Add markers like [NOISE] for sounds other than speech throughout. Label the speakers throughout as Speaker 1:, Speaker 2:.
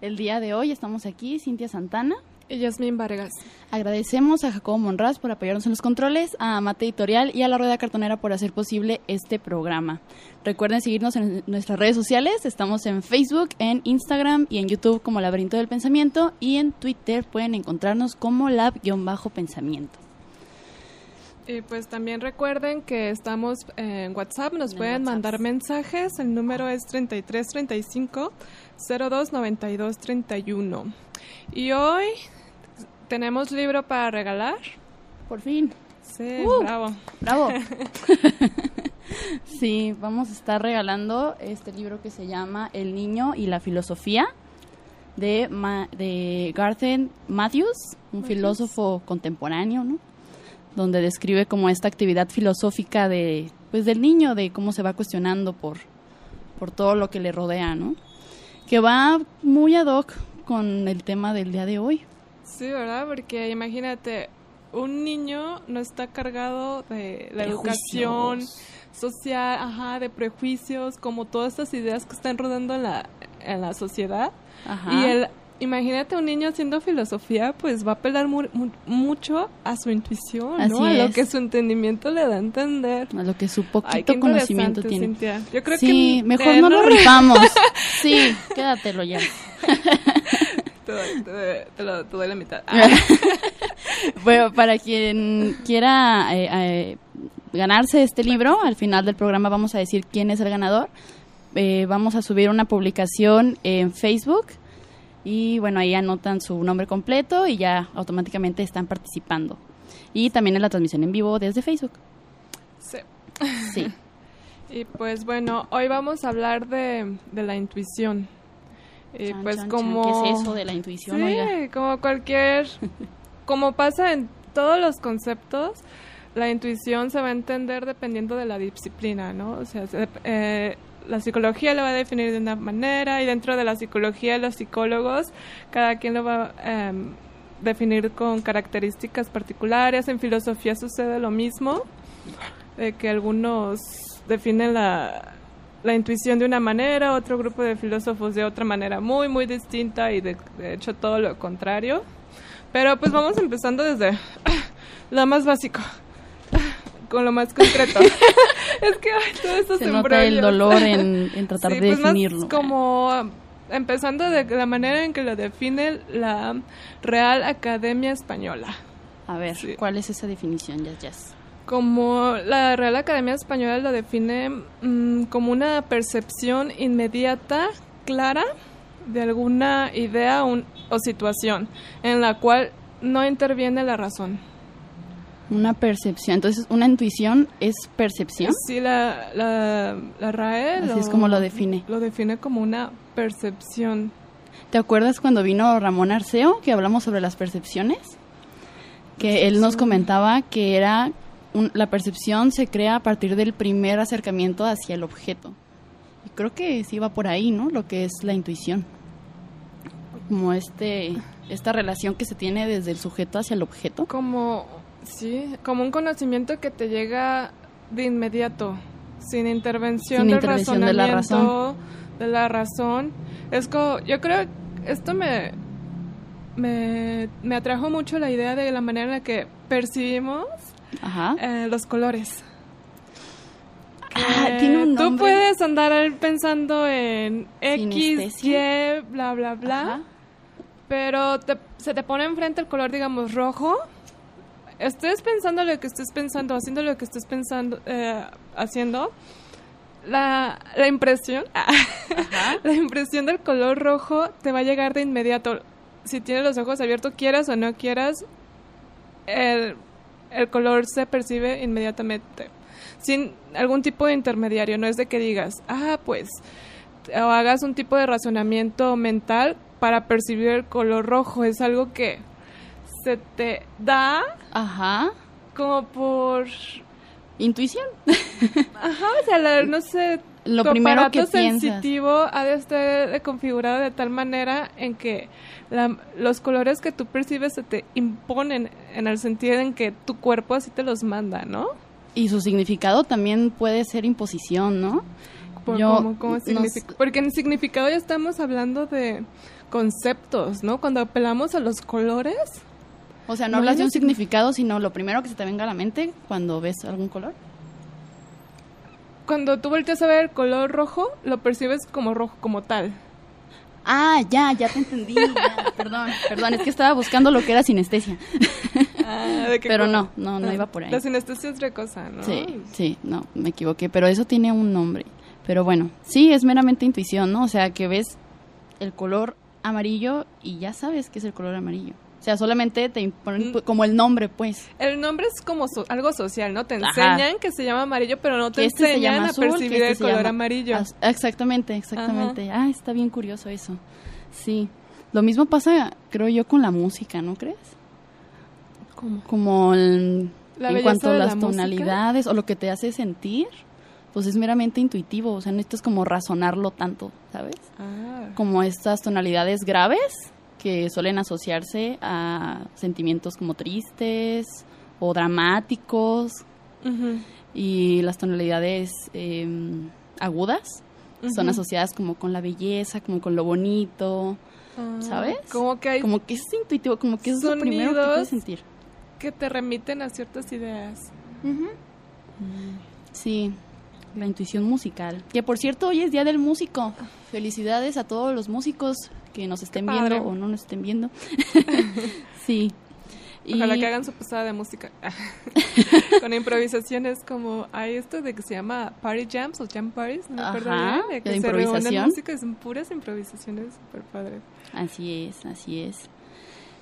Speaker 1: El día de hoy estamos aquí, Cintia Santana.
Speaker 2: Y Yasmín Vargas.
Speaker 1: Agradecemos a Jacobo Monraz por apoyarnos en los controles, a Mate Editorial y a la Rueda Cartonera por hacer posible este programa. Recuerden seguirnos en nuestras redes sociales. Estamos en Facebook, en Instagram y en YouTube como Laberinto del Pensamiento y en Twitter pueden encontrarnos como lab-pensamiento.
Speaker 2: Y pues también recuerden que estamos en WhatsApp, nos
Speaker 1: En
Speaker 2: pueden
Speaker 1: WhatsApp.
Speaker 2: mandar mensajes, el número es 3335 029231. Y hoy tenemos libro para regalar.
Speaker 1: Por fin.
Speaker 2: Sí,
Speaker 1: Uh.
Speaker 2: bravo.
Speaker 1: Bravo. [LAUGHS] sí, vamos a estar regalando este libro que se llama El niño y la filosofía de, Ma- de Garthen Matthews, un filósofo contemporáneo, ¿no? Donde describe como esta actividad filosófica de pues del niño, de cómo se va cuestionando por, por todo lo que le rodea, ¿no? Que va muy ad hoc con el tema del día de hoy.
Speaker 2: Sí, ¿verdad? Porque imagínate, un niño no está cargado de la educación social, ajá, de prejuicios, como todas estas ideas que están rodando en la, en la sociedad.
Speaker 1: Ajá.
Speaker 2: Y el, imagínate un niño haciendo filosofía, pues va a apelar mu- mu- mucho a su intuición, A lo que su entendimiento le da a entender.
Speaker 1: a lo que su poquito conocimiento tiene.
Speaker 2: Cintia. Yo creo
Speaker 1: sí,
Speaker 2: que
Speaker 1: mejor
Speaker 2: eh,
Speaker 1: no lo rifamos. [LAUGHS] Sí, quédatelo ya. [LAUGHS]
Speaker 2: te, doy- te doy- te lo- te doy la mitad. [LAUGHS] Ah,
Speaker 1: bueno, para quien quiera eh, eh, ganarse este libro, al final del programa vamos a decir quién es el ganador. Eh, vamos a subir una publicación en Facebook y bueno, ahí anotan su nombre completo y ya automáticamente están participando. Y también en la transmisión en vivo desde Facebook.
Speaker 2: sí.
Speaker 1: Sí. [LAUGHS]
Speaker 2: Y pues bueno, hoy vamos a hablar de, de la intuición. Y
Speaker 1: Chan,
Speaker 2: pues
Speaker 1: chan, chan.
Speaker 2: como...
Speaker 1: ¿Qué es eso de la intuición?
Speaker 2: Sí,
Speaker 1: Oiga?
Speaker 2: como cualquier... [LAUGHS] como pasa en todos los conceptos, la intuición se va a entender dependiendo de la disciplina, ¿no? O sea, se- eh, la psicología lo va a definir de una manera y dentro de la psicología los psicólogos, cada quien lo va a em, definir con características particulares. En filosofía sucede lo mismo, de que algunos definen la, la intuición de una manera, otro grupo de filósofos de otra manera muy, muy distinta y de, de hecho todo lo contrario. Pero pues vamos empezando desde [COUGHS] lo más básico, con lo más concreto. [LAUGHS] es que ay, todo esto
Speaker 1: Se
Speaker 2: se
Speaker 1: nota el dolor en, en tratar
Speaker 2: Sí,
Speaker 1: de
Speaker 2: pues más
Speaker 1: definirlo.
Speaker 2: como um, empezando de la manera en que lo define la Real Academia Española.
Speaker 1: A ver,
Speaker 2: Sí.
Speaker 1: ¿cuál es esa definición, Jazz Jazz?
Speaker 2: Como la Real Academia Española lo define mm, como una percepción inmediata, clara, de alguna idea un- o situación en la cual no interviene la razón.
Speaker 1: Una percepción. Entonces, una intuición es percepción.
Speaker 2: Sí, la, la, la RAE
Speaker 1: Así es como lo define.
Speaker 2: Lo define como una percepción.
Speaker 1: ¿Te acuerdas cuando vino Ramón Arceo que hablamos sobre las percepciones? Que él nos comentaba que era un- la percepción se crea a partir del primer acercamiento hacia el objeto. Y creo que sí va por ahí, ¿no? Lo que es la intuición. Como este esta relación que se tiene desde el sujeto hacia el objeto.
Speaker 2: Como, sí, como un conocimiento que te llega de inmediato, sin intervención,
Speaker 1: Sin
Speaker 2: del
Speaker 1: intervención de la
Speaker 2: razonamiento, de la razón. Es como, yo creo, esto me, me, me atrajo mucho la idea de la manera en la que percibimos
Speaker 1: Ajá.
Speaker 2: eh, los colores.
Speaker 1: Ah,
Speaker 2: Que
Speaker 1: tiene un
Speaker 2: Tú puedes andar pensando en X, Y, bla, bla, bla.
Speaker 1: Ajá.
Speaker 2: Pero te- se te pone enfrente el color, digamos, rojo. Estés pensando lo que estés pensando, haciendo lo que estés pensando, eh, haciendo. La, la impresión, [LAUGHS] la impresión del color rojo te va a llegar de inmediato. Si tienes los ojos abiertos, quieras o no quieras, el, el color se percibe inmediatamente. Sin algún tipo de intermediario. No es de que digas, ah, pues o hagas un tipo de razonamiento mental para percibir el color rojo. Es algo que se te da
Speaker 1: Ajá.
Speaker 2: como por...
Speaker 1: Intuición.
Speaker 2: Ajá, o sea, la- no sé,
Speaker 1: Lo
Speaker 2: tu
Speaker 1: primero que piensas.
Speaker 2: sensitivo ha de estar configurado de tal manera en que la- los colores que tú percibes se te imponen en el sentido en que tu cuerpo así te los manda, ¿no?
Speaker 1: Y su significado también puede ser imposición, ¿no?
Speaker 2: Por-
Speaker 1: Yo
Speaker 2: como- como signific-. Porque en significado ya estamos hablando de conceptos, ¿no? Cuando apelamos a los colores,
Speaker 1: O sea, no,
Speaker 2: No,
Speaker 1: hablas de un significado, sino lo primero que se te venga a la mente cuando ves algún color.
Speaker 2: cuando tú volteas a ver el color rojo, lo percibes como rojo, como tal.
Speaker 1: Ah, ya, ya te entendí. ya, [LAUGHS] perdón, perdón, es que estaba buscando lo que era sinestesia. Pero no, no, no iba por ahí.
Speaker 2: La sinestesia es otra cosa, ¿no?
Speaker 1: Sí, sí, no, me equivoqué, pero eso tiene un nombre. Pero bueno, sí, es meramente intuición, ¿no? O sea, que ves el color amarillo y ya sabes que es el color amarillo. O sea, solamente te imponen
Speaker 2: Mm.
Speaker 1: como el nombre, pues.
Speaker 2: El nombre es como so- algo social, ¿no? Te
Speaker 1: Ajá.
Speaker 2: enseñan que se llama amarillo, pero no te
Speaker 1: este se
Speaker 2: enseñan a percibir
Speaker 1: este
Speaker 2: el color
Speaker 1: llama-
Speaker 2: amarillo.
Speaker 1: As- Exactamente, exactamente. Ah, está bien curioso eso. Sí. Lo mismo pasa, creo yo, con la música, ¿no crees?
Speaker 2: ¿Cómo?
Speaker 1: Como el-
Speaker 2: La
Speaker 1: en cuanto a
Speaker 2: la
Speaker 1: las
Speaker 2: música.
Speaker 1: tonalidades o lo que te hace sentir, pues es meramente intuitivo. O sea, no necesitas como razonarlo tanto, ¿sabes?
Speaker 2: Ah.
Speaker 1: como estas tonalidades graves que suelen asociarse a sentimientos como tristes o dramáticos y las tonalidades eh, agudas son asociadas como con la belleza, como con lo bonito,
Speaker 2: Ah,
Speaker 1: ¿sabes?
Speaker 2: Como que hay
Speaker 1: como que es intuitivo, como que es lo primero que puedes sentir.
Speaker 2: que te remiten a ciertas ideas.
Speaker 1: Sí, la intuición musical. Que por cierto, hoy es Día del Músico. Felicidades a todos los músicos que nos estén viendo o no nos estén viendo. [LAUGHS] sí.
Speaker 2: Ojalá
Speaker 1: Y-
Speaker 2: que hagan su posada de música. [LAUGHS] Con improvisaciones como hay esto de que se llama party jams o jam parties, no me acuerdo
Speaker 1: Ajá,
Speaker 2: bien, de que
Speaker 1: de
Speaker 2: se reúnen
Speaker 1: improvisación.
Speaker 2: música, son puras improvisaciones super padres.
Speaker 1: Así es, así es.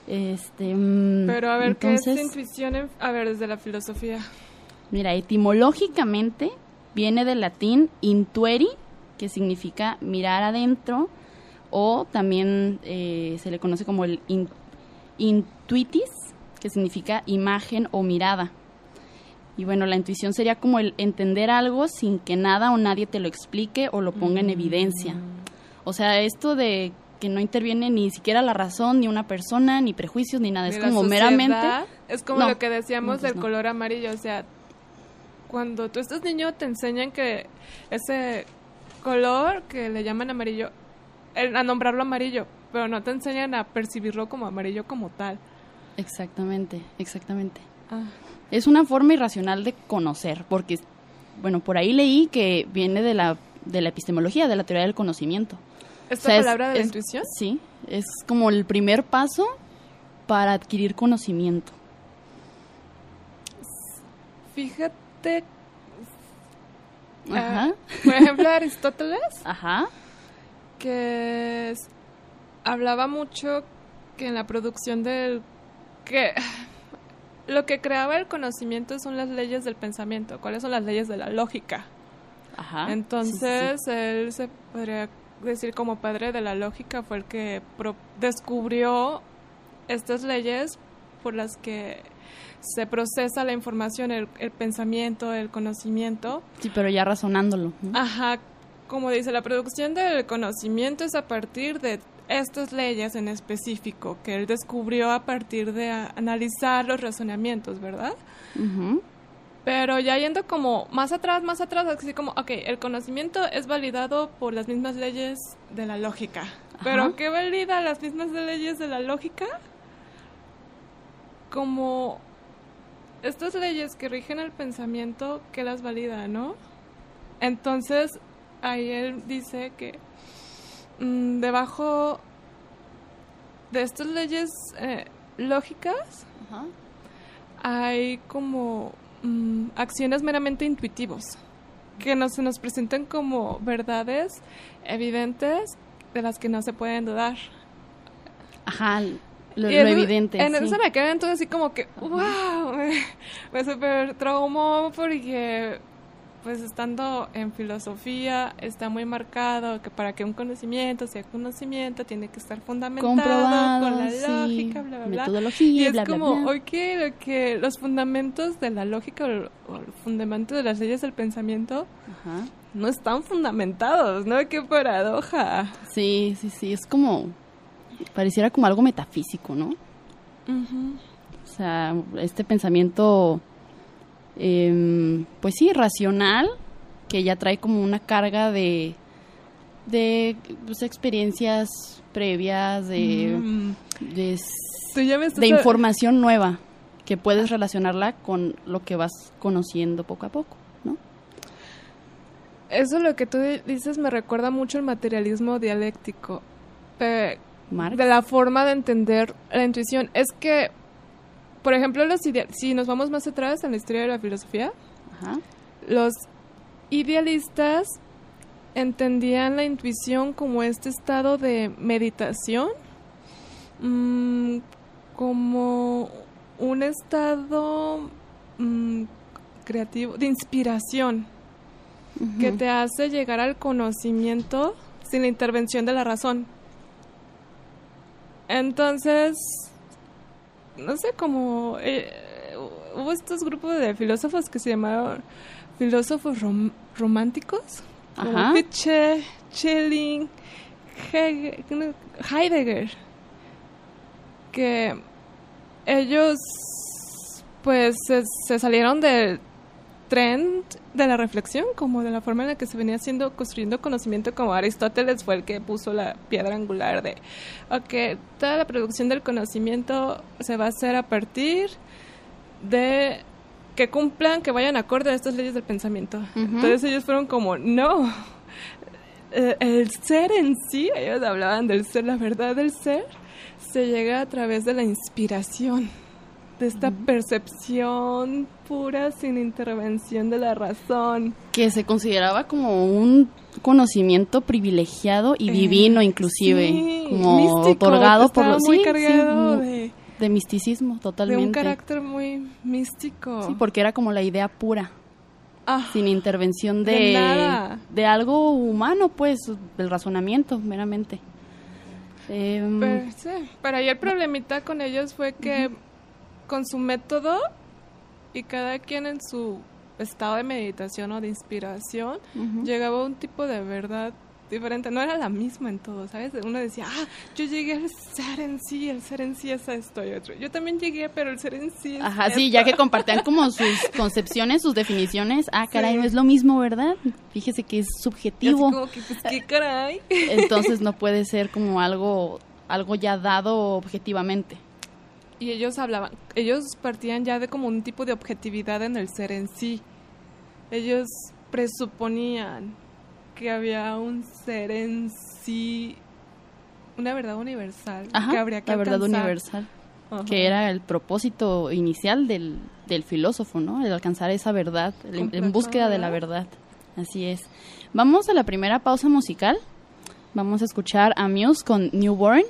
Speaker 1: Este, mm,
Speaker 2: Pero a ver,
Speaker 1: entonces,
Speaker 2: ¿qué es intuición? en- a ver, desde la filosofía.
Speaker 1: Mira, etimológicamente viene del latín intueri, que significa mirar adentro, o también eh, se le conoce como el in- intuitis, que significa imagen o mirada. Y bueno, la intuición sería como el entender algo sin que nada o nadie te lo explique o lo ponga en evidencia. O sea, esto de que no interviene ni siquiera la razón, ni una persona, ni prejuicios, ni nada. Es como
Speaker 2: sociedad.
Speaker 1: meramente...
Speaker 2: Es como
Speaker 1: No.
Speaker 2: lo que decíamos
Speaker 1: No, pues
Speaker 2: del
Speaker 1: no.
Speaker 2: color amarillo, o sea, cuando tú estás niño te enseñan que ese color que le llaman amarillo, a nombrarlo amarillo, pero no te enseñan a percibirlo como amarillo como tal.
Speaker 1: Exactamente, exactamente.
Speaker 2: Ah.
Speaker 1: Es una forma irracional de conocer, porque, bueno, por ahí leí que viene de la, de la epistemología, de la teoría del conocimiento.
Speaker 2: ¿Esta
Speaker 1: O sea, es-
Speaker 2: palabra de la
Speaker 1: es-
Speaker 2: intuición?
Speaker 1: Sí, es como el primer paso para adquirir conocimiento.
Speaker 2: Fíjate,
Speaker 1: Ajá,
Speaker 2: ah, por ejemplo, [LAUGHS] Aristóteles,
Speaker 1: ajá,
Speaker 2: que es- hablaba mucho que en la producción del que [LAUGHS] lo que creaba el conocimiento son las leyes del pensamiento. ¿Cuáles son las leyes de la lógica?
Speaker 1: ajá.
Speaker 2: Entonces,
Speaker 1: sí, sí,
Speaker 2: él se podría decir como padre de la lógica fue el que pro- descubrió estas leyes por las que se procesa la información, el, el pensamiento, el conocimiento.
Speaker 1: sí. Pero ya razonándolo.
Speaker 2: Ajá, como dice, la producción del conocimiento es a partir de estas leyes en específico que él descubrió a partir de a- analizar los razonamientos, ¿verdad? Pero ya yendo como más atrás, más atrás, así como, ok, el conocimiento es validado por las mismas leyes de la lógica. Pero ¿qué valida las mismas leyes de la lógica? Como estas leyes que rigen el pensamiento, ¿qué las valida, no? Entonces, ahí él dice que mm, debajo de estas leyes eh, lógicas,
Speaker 1: Ajá.
Speaker 2: hay como mm, acciones meramente intuitivos que no se nos presentan como verdades evidentes de las que no se pueden dudar.
Speaker 1: Ajá, lo,
Speaker 2: Y
Speaker 1: lo
Speaker 2: en-
Speaker 1: evidente.
Speaker 2: En
Speaker 1: sí.
Speaker 2: eso me quedé entonces así como que, wow, [LAUGHS] me, me super traumó porque pues estando en filosofía está muy marcado que para que un conocimiento sea conocimiento tiene que estar fundamentado
Speaker 1: Comprobado,
Speaker 2: con la
Speaker 1: sí,
Speaker 2: lógica, bla, bla, bla.
Speaker 1: metodología,
Speaker 2: Y es
Speaker 1: bla,
Speaker 2: como,
Speaker 1: bla.
Speaker 2: ok, lo que los fundamentos de la lógica o o el fundamento de las leyes del pensamiento
Speaker 1: Ajá.
Speaker 2: no están fundamentados, ¿no? Qué paradoja.
Speaker 1: Sí, sí, sí, es como, pareciera como algo metafísico, ¿no? O sea, este pensamiento, em, pues sí, racional, que ya trae como una carga de, de pues, experiencias previas, de,
Speaker 2: Mm.
Speaker 1: de, información nueva, que puedes relacionarla con lo que vas conociendo poco a poco, ¿no?
Speaker 2: Eso lo que tú dices me recuerda mucho el materialismo dialéctico.
Speaker 1: Marx.
Speaker 2: de la forma de entender la intuición. Es que, por ejemplo, los si nos vamos más atrás en la historia de la filosofía,
Speaker 1: Ajá.
Speaker 2: los idealistas entendían la intuición como este estado de meditación, mm, como un estado mm, creativo, de inspiración, que te hace llegar al conocimiento sin la intervención de la razón. Entonces, no sé cómo eh, hubo estos grupos de filósofos que se llamaron filósofos rom- románticos, como
Speaker 1: Ajá.
Speaker 2: Schelling, Hege- Heidegger, que ellos pues se, se salieron del trend de la reflexión, como de la forma en la que se venía haciendo, construyendo conocimiento, como Aristóteles fue el que puso la piedra angular de, ok, toda la producción del conocimiento se va a hacer a partir de que cumplan, que vayan acorde a estas leyes del pensamiento. Entonces ellos fueron como, no, eh, el ser en sí, ellos hablaban del ser, la verdad del ser, se llega a través de la inspiración, de esta percepción pura sin intervención de la razón.
Speaker 1: que se consideraba como un conocimiento privilegiado y
Speaker 2: Eh,
Speaker 1: divino inclusive,
Speaker 2: sí,
Speaker 1: como
Speaker 2: místico,
Speaker 1: otorgado por los
Speaker 2: muy
Speaker 1: sí, sí,
Speaker 2: cargado
Speaker 1: mu-
Speaker 2: de,
Speaker 1: de misticismo
Speaker 2: de
Speaker 1: totalmente.
Speaker 2: un carácter muy místico.
Speaker 1: Sí, porque era como la idea pura,
Speaker 2: Ah,
Speaker 1: sin intervención de,
Speaker 2: De nada.
Speaker 1: de algo humano, pues, del razonamiento, meramente. Em,
Speaker 2: pero, sí, pero ahí el problemita con ellos fue que con su método y cada quien en su estado de meditación o de inspiración llegaba a un tipo de verdad diferente, no era la misma en todo, ¿sabes? Uno decía, ah, yo llegué al ser en sí, el ser en sí es esto y otro. Yo también llegué, pero el ser en sí es
Speaker 1: Ajá, sí,
Speaker 2: esto".
Speaker 1: ya que [LAUGHS] compartían como sus concepciones, sus definiciones. Ah, caray,
Speaker 2: Sí.
Speaker 1: no es lo mismo, ¿verdad? Fíjese que es subjetivo.
Speaker 2: como que, pues, qué caray.
Speaker 1: Entonces no puede ser como algo, algo ya dado objetivamente.
Speaker 2: Y ellos hablaban, ellos partían ya de como un tipo de objetividad en el ser en sí. Ellos presuponían que había un ser en sí, una verdad universal
Speaker 1: Ajá,
Speaker 2: que habría que
Speaker 1: la verdad universal.
Speaker 2: Ajá.
Speaker 1: que era el propósito inicial del, del filósofo, ¿no? El alcanzar esa verdad, el- en búsqueda de la
Speaker 2: verdad.
Speaker 1: Así es. Vamos a la primera pausa musical. Vamos a escuchar a Muse con Newborn.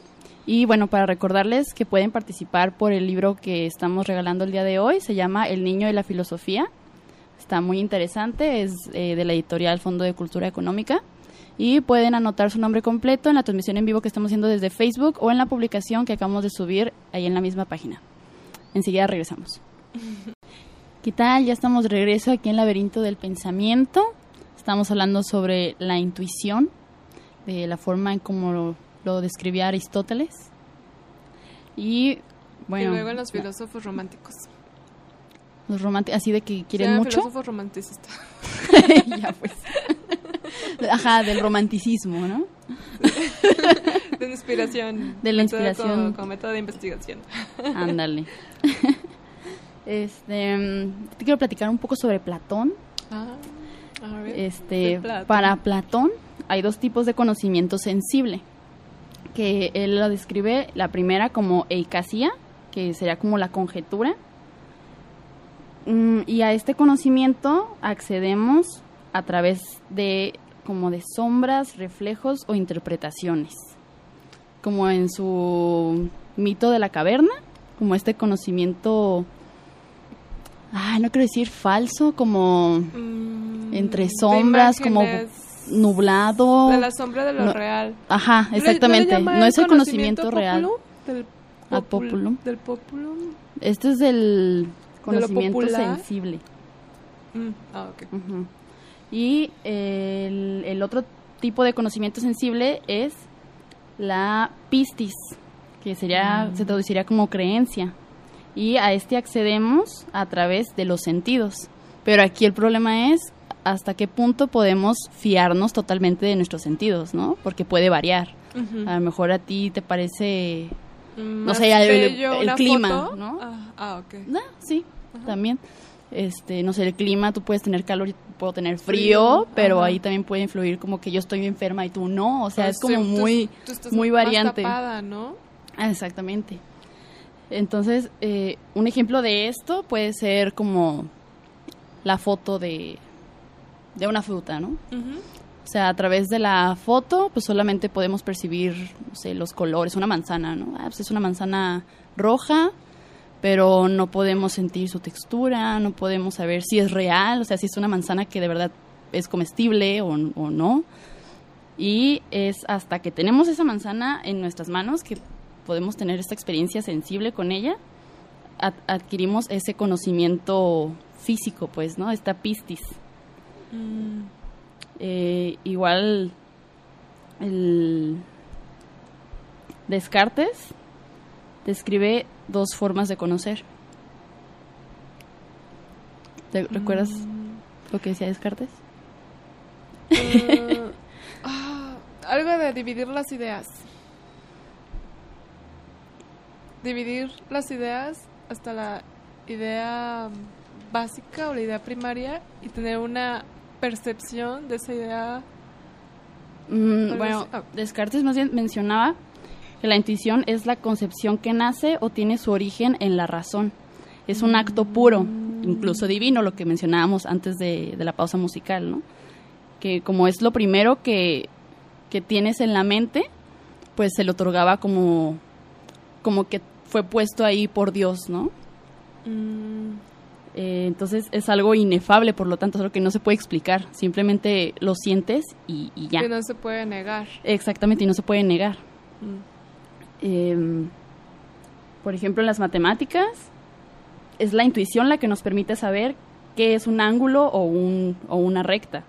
Speaker 1: Y bueno, para recordarles que pueden participar por el libro que estamos regalando el día de hoy, se llama El niño y la filosofía. Está muy interesante, es eh, de la editorial Fondo de Cultura Económica. Y pueden anotar su nombre completo en la transmisión en vivo que estamos haciendo desde Facebook o en la publicación que acabamos de subir ahí en la misma página. Enseguida regresamos. [LAUGHS] ¿Qué tal? Ya estamos de regreso aquí en Laberinto del Pensamiento. Estamos hablando sobre la intuición, de la forma en cómo lo, describía Aristóteles. Y bueno,
Speaker 2: y luego los filósofos románticos.
Speaker 1: los románticos, así de que quieren
Speaker 2: Sí,
Speaker 1: mucho.
Speaker 2: filósofos romanticistas. [LAUGHS]
Speaker 1: ya pues. [LAUGHS] Ajá, del romanticismo, ¿no? [LAUGHS]
Speaker 2: De inspiración.
Speaker 1: De la inspiración.
Speaker 2: Como, como método de investigación.
Speaker 1: Ándale. Este, mm, te quiero platicar un poco sobre Platón.
Speaker 2: Ah.
Speaker 1: Este,
Speaker 2: Platón.
Speaker 1: para Platón hay dos tipos de conocimiento sensible, que él lo describe la primera como eicasía, que sería como la conjetura, Mm, y a este conocimiento accedemos a través de como de sombras, reflejos o interpretaciones, como en su mito de la caverna, como este conocimiento, ah, no quiero decir falso, como
Speaker 2: Mm,
Speaker 1: entre sombras, como nublado.
Speaker 2: De la sombra de lo
Speaker 1: No,
Speaker 2: real.
Speaker 1: Ajá,
Speaker 2: ¿No le-
Speaker 1: exactamente. No, es el conocimiento real.
Speaker 2: Del popul-
Speaker 1: populum.
Speaker 2: Del populum.
Speaker 1: Este es el
Speaker 2: lo
Speaker 1: conocimiento sensible.
Speaker 2: Mm, ah, ok.
Speaker 1: Ujú. Y el, el otro tipo de conocimiento sensible es la pistis, que sería, se traduciría como creencia. Y a este accedemos a través de los sentidos. Pero aquí el problema es hasta qué punto podemos fiarnos totalmente de nuestros sentidos, ¿no? Porque puede variar. A lo mejor a ti te parece no sé, el- clima,
Speaker 2: foto.
Speaker 1: ¿no?
Speaker 2: Ah, ah, ok.
Speaker 1: Ah, sí, también. Este, no sé, el clima, tú puedes tener calor y puedo tener
Speaker 2: Frío,
Speaker 1: pero
Speaker 2: ajá.
Speaker 1: ahí también puede influir como que yo estoy enferma y tú no, o sea,
Speaker 2: Ah,
Speaker 1: es como
Speaker 2: sí,
Speaker 1: muy,
Speaker 2: tú
Speaker 1: muy variante.
Speaker 2: tapada, ¿no?
Speaker 1: Ah, exactamente. Entonces, eh, un ejemplo de esto puede ser como la foto de, de una fruta, ¿no? O sea, a través de la foto, pues solamente podemos percibir, no sé, los colores, una manzana, ¿no? Ah, pues es una manzana roja, pero no podemos sentir su textura, no podemos saber si es real, o sea, si es una manzana que de verdad es comestible o, o no. Y es hasta que tenemos esa manzana en nuestras manos que podemos tener esta experiencia sensible con ella, ad- adquirimos ese conocimiento físico, pues, ¿no? Esta pistis.
Speaker 2: Mm,
Speaker 1: Eh, igual el Descartes describe dos formas de conocer. ¿Te recuerdas lo que decía Descartes?
Speaker 2: eh, [LAUGHS] ah, algo de dividir las ideas. Dividir las ideas hasta la idea básica o la idea primaria y tener una percepción de esa idea.
Speaker 1: Mm, bueno.
Speaker 2: Ah.
Speaker 1: Descartes más bien mencionaba que la intuición es la concepción que nace o tiene su origen en la razón. Es un acto puro, incluso divino, lo que mencionábamos antes de, de la pausa musical, ¿no? Que como es lo primero que, que tienes en la mente, pues se le otorgaba como, como que fue puesto ahí por Dios, ¿no?
Speaker 2: Mm,
Speaker 1: Eh, entonces es algo inefable, por lo tanto es algo que no se puede explicar, simplemente lo sientes y, y ya.
Speaker 2: Que no se puede negar.
Speaker 1: Exactamente, y no se puede negar.
Speaker 2: Mm.
Speaker 1: Eh, por ejemplo, en las matemáticas, es la intuición la que nos permite saber qué es un ángulo o, un, o una recta.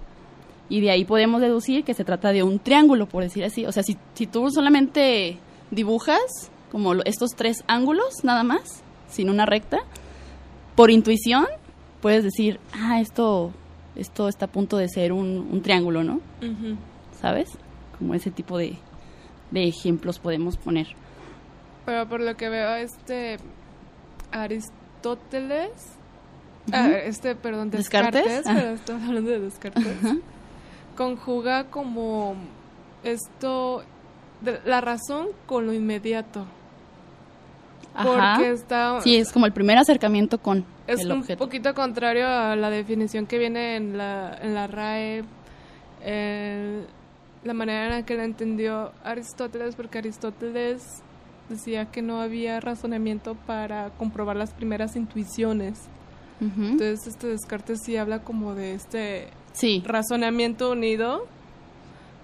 Speaker 1: Y de ahí podemos deducir que se trata de un triángulo, por decir así. O sea, si, si tú solamente dibujas como estos tres ángulos nada más, sin una recta, por intuición puedes decir, ah, esto, esto está a punto de ser un, un triángulo, ¿no? ¿Sabes? Como ese tipo de, de ejemplos podemos poner.
Speaker 2: Pero por lo que veo, este Aristóteles, ah, este, perdón,
Speaker 1: Descartes,
Speaker 2: Descartes,
Speaker 1: ah.
Speaker 2: pero estamos hablando de Descartes, conjuga como esto, de- la razón con lo inmediato.
Speaker 1: Ajá.
Speaker 2: Porque está,
Speaker 1: Sí, es como el primer acercamiento con
Speaker 2: es
Speaker 1: el
Speaker 2: un poquito contrario a la definición que viene en la, en la RAE, eh, la manera en la que la entendió Aristóteles, porque Aristóteles decía que no había razonamiento para comprobar las primeras intuiciones. Entonces, este Descartes sí habla como de este
Speaker 1: Sí,
Speaker 2: razonamiento unido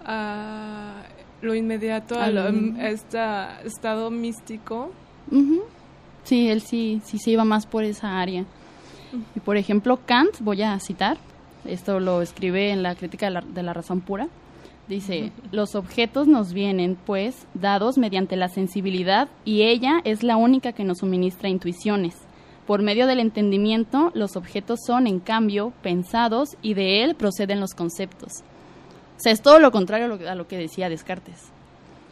Speaker 2: a lo inmediato, a, lo- a este estado místico.
Speaker 1: Ujú. sí, él sí, sí se iba más por esa área. Y por ejemplo, Kant, voy a citar, esto lo escribe en la crítica de la, de la razón pura, dice, los objetos nos vienen, pues, dados mediante la sensibilidad y ella es la única que nos suministra intuiciones. Por medio del entendimiento, los objetos son, en cambio, pensados y de él proceden los conceptos. O sea, es todo lo contrario a lo, a lo que decía Descartes.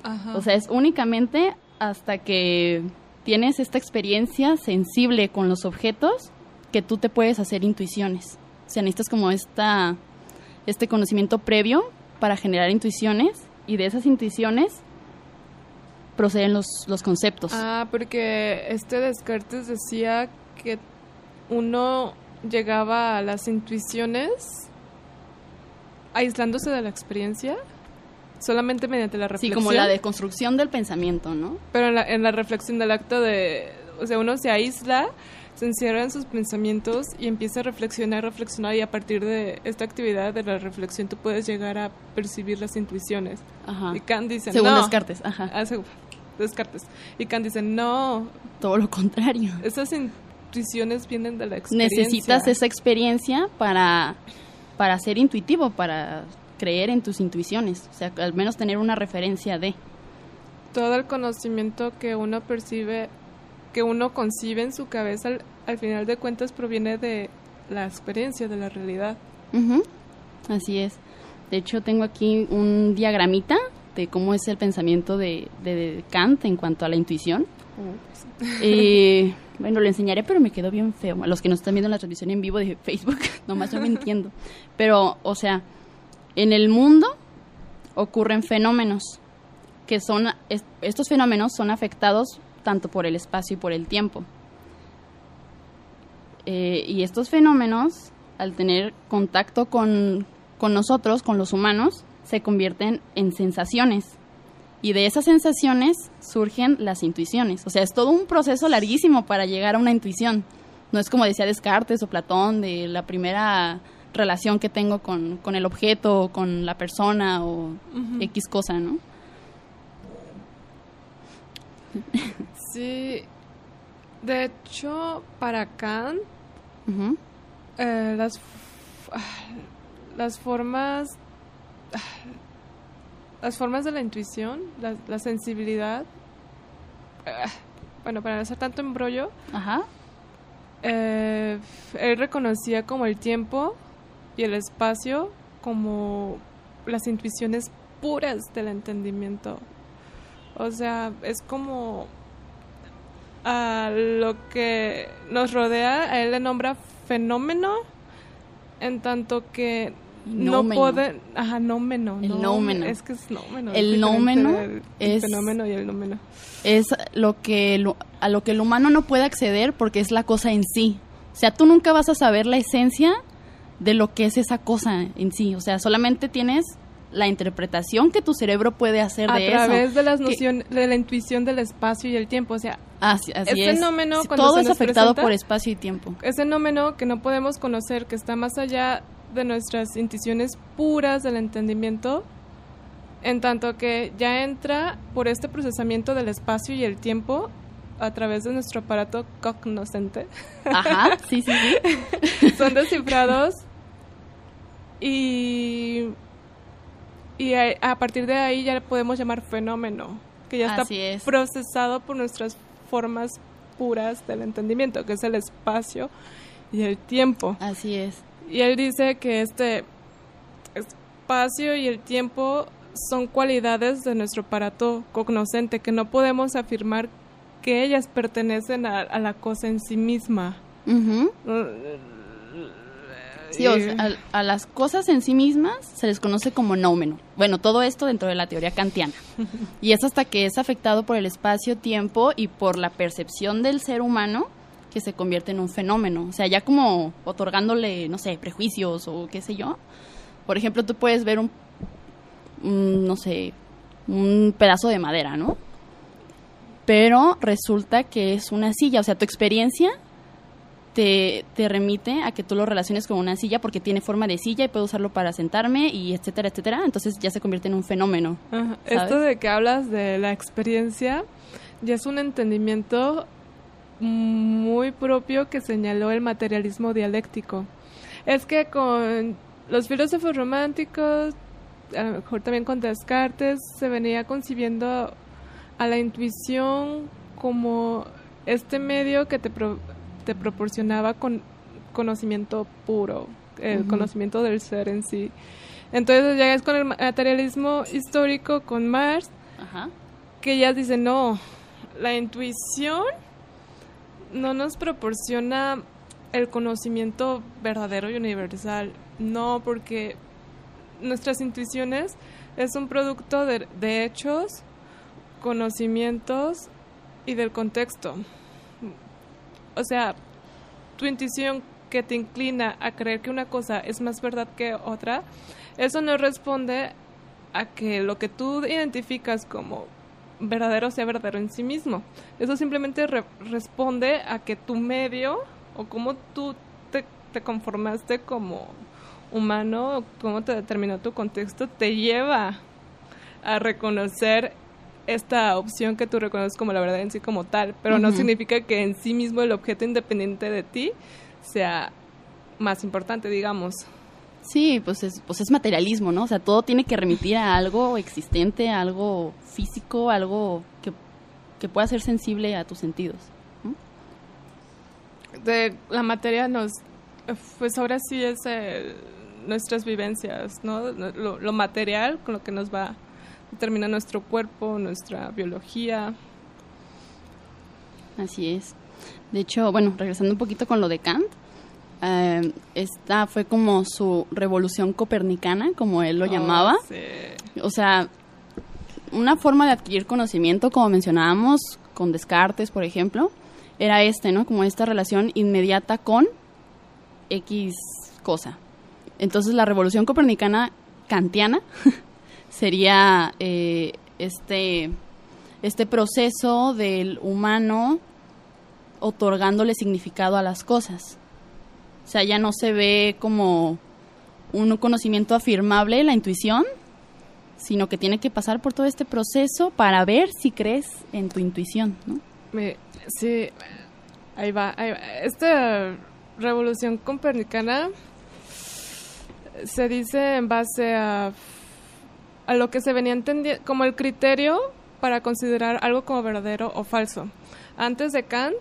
Speaker 2: Ajá.
Speaker 1: O sea, es únicamente hasta que tienes esta experiencia sensible con los objetos que tú te puedes hacer intuiciones. O sea, necesitas como esta, este conocimiento previo para generar intuiciones y de esas intuiciones proceden los, los conceptos.
Speaker 2: Ah, porque este Descartes decía que uno llegaba a las intuiciones aislándose de la experiencia solamente mediante la
Speaker 1: sí,
Speaker 2: reflexión.
Speaker 1: como la deconstrucción del pensamiento, ¿no?
Speaker 2: Pero en la, en la reflexión del acto de, o sea, uno se aísla se encierra en sus pensamientos y empieza a reflexionar, reflexionar y a partir de esta actividad de la reflexión tú puedes llegar a percibir las intuiciones.
Speaker 1: Ajá.
Speaker 2: Y Kant dice,
Speaker 1: Según
Speaker 2: no.
Speaker 1: Descartes, ajá.
Speaker 2: Ah, según Descartes. Y Kant dice, no,
Speaker 1: Todo lo contrario.
Speaker 2: esas intuiciones vienen de la experiencia.
Speaker 1: Necesitas esa experiencia para, para ser intuitivo, para creer en tus intuiciones. O sea, al menos tener una referencia de.
Speaker 2: Todo el conocimiento que uno percibe, que uno concibe en su cabeza, al, al final de cuentas proviene de la experiencia, de la realidad.
Speaker 1: Ujú, Así es. De hecho, tengo aquí un diagramita de cómo es el pensamiento de, de- de Kant en cuanto a la intuición. Eh, [LAUGHS] bueno, lo enseñaré, pero me quedó bien feo. A los que nos están viendo la transmisión en vivo de Facebook, [LAUGHS] nomás yo me entiendo. Pero, o sea, en el mundo ocurren fenómenos que son, es- estos fenómenos son afectados tanto por el espacio y por el tiempo. Eh, y estos fenómenos, al tener contacto con, con nosotros, con los humanos, se convierten en sensaciones. Y de esas sensaciones surgen las intuiciones. O sea, es todo un proceso larguísimo para llegar a una intuición. No es como decía Descartes o Platón, de la primera relación que tengo con, con el objeto, o con la persona o X cosa, ¿no?
Speaker 2: Sí, de hecho, para Kant, eh, las, ah, las formas ah, las formas de la intuición, la, la sensibilidad, ah, bueno, para no hacer tanto embrollo,
Speaker 1: Ajá.
Speaker 2: eh, él reconocía como el tiempo y el espacio como las intuiciones puras del entendimiento. O sea, es como a lo que nos rodea, a él le nombra fenómeno, en tanto que no puede, ajá, nómeno,
Speaker 1: El
Speaker 2: no,
Speaker 1: nómeno.
Speaker 2: es que es nómeno.
Speaker 1: El nómeno
Speaker 2: el
Speaker 1: es-
Speaker 2: fenómeno y el nómeno.
Speaker 1: es lo que lo- a lo que el humano no puede acceder porque es la cosa en sí. O sea, tú nunca vas a saber la esencia de lo que es esa cosa en sí. O sea, solamente tienes la interpretación que tu cerebro puede hacer
Speaker 2: a
Speaker 1: de
Speaker 2: través
Speaker 1: eso.
Speaker 2: de las nociones de la intuición del espacio y el tiempo, o sea,
Speaker 1: Así, así
Speaker 2: Ese
Speaker 1: es. todo es afectado
Speaker 2: presenta-
Speaker 1: por espacio y tiempo.
Speaker 2: ese fenómeno que no podemos conocer, que está más allá de nuestras intuiciones puras del entendimiento, en tanto que ya entra por este procesamiento del espacio y el tiempo a través de nuestro aparato cognoscente,
Speaker 1: Ajá, sí, sí, sí. [LAUGHS]
Speaker 2: son descifrados y, y a, a partir de ahí ya le podemos llamar fenómeno, que ya
Speaker 1: Así
Speaker 2: está
Speaker 1: es.
Speaker 2: procesado por nuestras formas puras del entendimiento, que es el espacio y el tiempo.
Speaker 1: Así es.
Speaker 2: Y él dice que este espacio y el tiempo son cualidades de nuestro aparato cognoscente, que no podemos afirmar que ellas pertenecen a, a la cosa en sí misma.
Speaker 1: Ujú. Sí, o sea, a, a las cosas en sí mismas se les conoce como nómeno. Bueno, todo esto dentro de la teoría kantiana. [LAUGHS] Y es hasta que es afectado por el espacio-tiempo y por la percepción del ser humano que se convierte en un fenómeno. O sea, ya como otorgándole, no sé, prejuicios o qué sé yo. Por ejemplo, tú puedes ver un, un, no sé, un pedazo de madera, ¿no? Pero resulta que es una silla. O sea, tu experiencia te, te remite a que tú lo relaciones con una silla porque tiene forma de silla y puedo usarlo para sentarme y etcétera, etcétera. Entonces ya se convierte en un fenómeno.
Speaker 2: Esto de que hablas de la experiencia ya es un entendimiento muy propio que señaló el materialismo dialéctico. Es que con los filósofos románticos, a lo mejor también con Descartes, se venía concibiendo a la intuición como este medio que te, te proporcionaba con conocimiento puro, el conocimiento del ser en sí. Entonces ya es con el materialismo histórico, con Marx,
Speaker 1: Ajá.
Speaker 2: que ya dice, no, la intuición no nos proporciona el conocimiento verdadero y universal. No, porque nuestras intuiciones es un producto de, de hechos, conocimientos y del contexto. O sea, tu intuición que te inclina a creer que una cosa es más verdad que otra, eso no responde a que lo que tú identificas como verdadero sea verdadero en sí mismo. Eso simplemente responde a que tu medio o cómo tú te, te conformaste como humano, o cómo te determinó tu contexto, te lleva a reconocer esta opción que tú reconoces como la verdad en sí como tal, pero no significa que en sí mismo el objeto independiente de ti sea más importante, digamos.
Speaker 1: Sí, pues es, pues es materialismo, ¿no? O sea, todo tiene que remitir a algo existente, a algo físico, algo que, que pueda ser sensible a tus sentidos.
Speaker 2: De la materia nos, pues ahora sí es nuestras vivencias, ¿no? Lo, lo material con lo que nos va determina nuestro cuerpo, nuestra biología.
Speaker 1: Así es. De hecho, bueno, regresando un poquito con lo de Kant, eh, esta fue como su revolución copernicana, como él lo oh, llamaba. O sea, una forma de adquirir conocimiento, como mencionábamos, con Descartes, por ejemplo, era este, ¿no? Como esta relación inmediata con X cosa. Entonces la revolución copernicana kantiana [LAUGHS] sería eh, este, este proceso del humano otorgándole significado a las cosas. O sea, ya no se ve como un conocimiento afirmable, la intuición, sino que tiene que pasar por todo este proceso para ver si crees en tu intuición, ¿no?
Speaker 2: sí, ahí va, Esta revolución copernicana se dice en base a a lo que se venía entendiendo como el criterio para considerar algo como verdadero o falso. Antes de Kant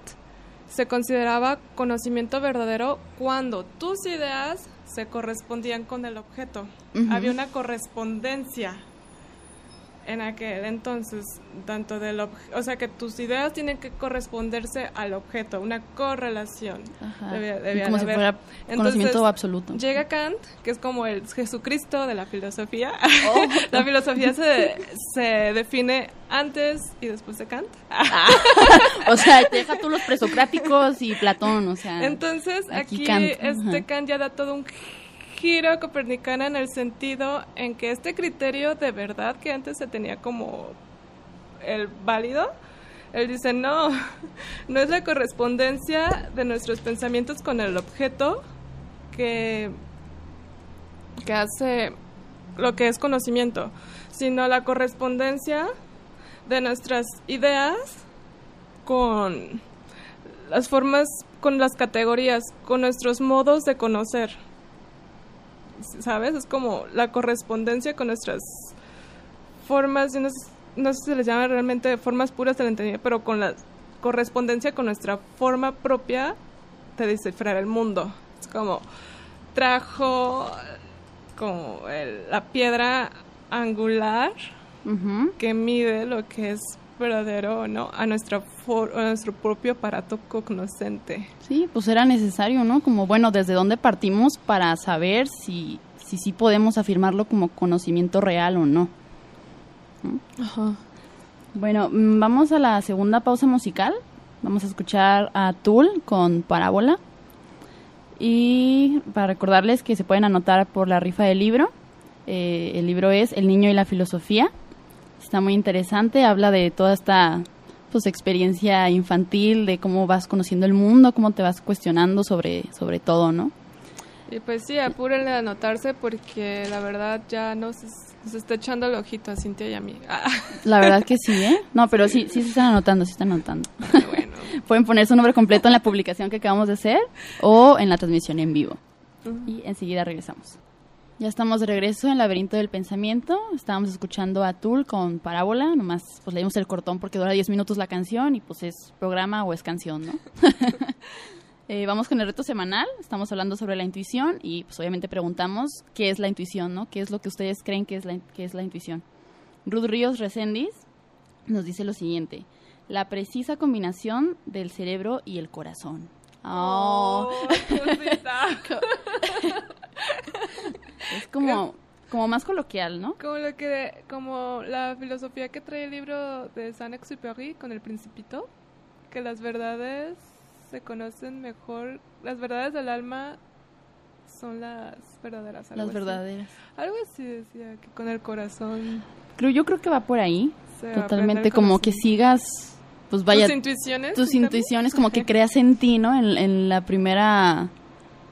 Speaker 2: se consideraba conocimiento verdadero cuando tus ideas se correspondían con el objeto. Había una correspondencia en aquel entonces, tanto del o sea que tus ideas tienen que corresponderse al objeto, una correlación.
Speaker 1: como si fuera conocimiento absoluto.
Speaker 2: Llega Kant, que es como el Jesucristo de la filosofía. Oh. [LAUGHS] la filosofía se, se define antes y después de Kant.
Speaker 1: Ah. [LAUGHS] o sea, te deja tú los presocráticos y Platón, o sea.
Speaker 2: Entonces, aquí, este Kant ya da todo un giro copernicana en el sentido en que este criterio de verdad que antes se tenía como el válido, él dice, no, [LAUGHS] no es la correspondencia de nuestros pensamientos con el objeto que, que hace lo que es conocimiento, sino la correspondencia de nuestras ideas con las formas, con las categorías, con nuestros modos de conocer. ¿Sabes? Es como la correspondencia con nuestras formas, no sé, no sé si se les llama realmente formas puras del entendimiento, pero con la correspondencia con nuestra forma propia de descifrar el mundo. Es como trajo como la piedra angular que mide lo que es verdadero no a, nuestra a nuestro propio aparato cognoscente.
Speaker 1: Sí, pues era necesario, ¿no? Como, bueno, ¿desde dónde partimos para saber si sí si, podemos afirmarlo como conocimiento real o no? Ajá. Bueno, mm, vamos a la segunda pausa musical. Vamos a escuchar a Tool con Parábola. Y para recordarles que se pueden anotar por la rifa del libro. Eh, el libro es El niño y la filosofía Está muy interesante, habla de toda esta pues experiencia infantil, de cómo vas conociendo el mundo, cómo te vas cuestionando sobre, sobre todo, ¿no?
Speaker 2: Y pues sí, apúrenle a anotarse porque la verdad ya nos, está echando el ojito a Cintia y a mí. [LAUGHS]
Speaker 1: La verdad que sí, ¿eh? No, pero sí, sí se están anotando, sí están anotando. Bueno. [LAUGHS] Pueden poner su nombre completo en la publicación que acabamos de hacer o en la transmisión en vivo. Y enseguida regresamos. Ya estamos de regreso en el laberinto del pensamiento. Estábamos escuchando a Tool con Parábola. Nomás pues leímos el cortón porque dura 10 minutos la canción y pues es programa o es canción, ¿no? [LAUGHS] [LAUGHS] Eh, vamos con el reto semanal. Estamos hablando sobre la intuición y pues obviamente preguntamos qué es la intuición, ¿no? ¿Qué es lo que ustedes creen que es la, que es la intuición? Ruth Ríos Recendis nos dice lo siguiente. La precisa combinación del cerebro y el corazón. Oh, [LAUGHS] es como, como más coloquial, ¿no?
Speaker 2: Como lo que, como la filosofía que trae el libro de Saint-Exupéry con el Principito, que las verdades se conocen mejor, las verdades del alma son las verdaderas.
Speaker 1: Las verdaderas.
Speaker 2: Algo así decía, que con el corazón.
Speaker 1: Creo, yo creo que va por ahí. Totalmente, como que sigas, pues vaya,
Speaker 2: tus intuiciones.
Speaker 1: tus intuiciones, como que creas en ti, ¿no? En, en la primera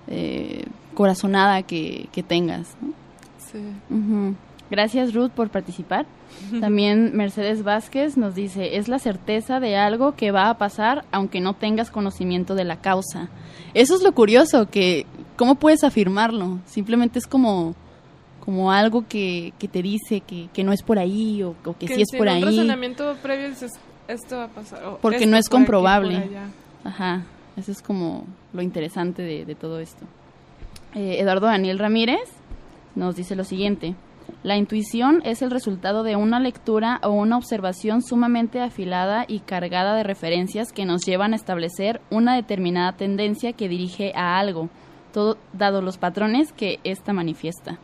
Speaker 1: eh, corazonada que, que tengas, ¿no?
Speaker 2: Sí.
Speaker 1: Gracias Ruth por participar. [LAUGHS] También Mercedes Vázquez nos dice, es la certeza de algo que va a pasar aunque no tengas conocimiento de la causa. Eso es lo curioso, que ¿cómo puedes afirmarlo? Simplemente es como, como algo que, que te dice que, que no es por ahí o, o que, sí es por
Speaker 2: un
Speaker 1: ahí.
Speaker 2: razonamiento previo dices, esto va a pasar. o
Speaker 1: Porque
Speaker 2: esto
Speaker 1: no es
Speaker 2: aquí,
Speaker 1: comprobable. Ajá, eso es como lo interesante de, de todo esto. Eh, Eduardo Daniel Ramírez nos dice lo siguiente. La intuición es el resultado de una lectura o una observación sumamente afilada y cargada de referencias que nos llevan a establecer una determinada tendencia que dirige a algo, todo dado los patrones que ésta manifiesta.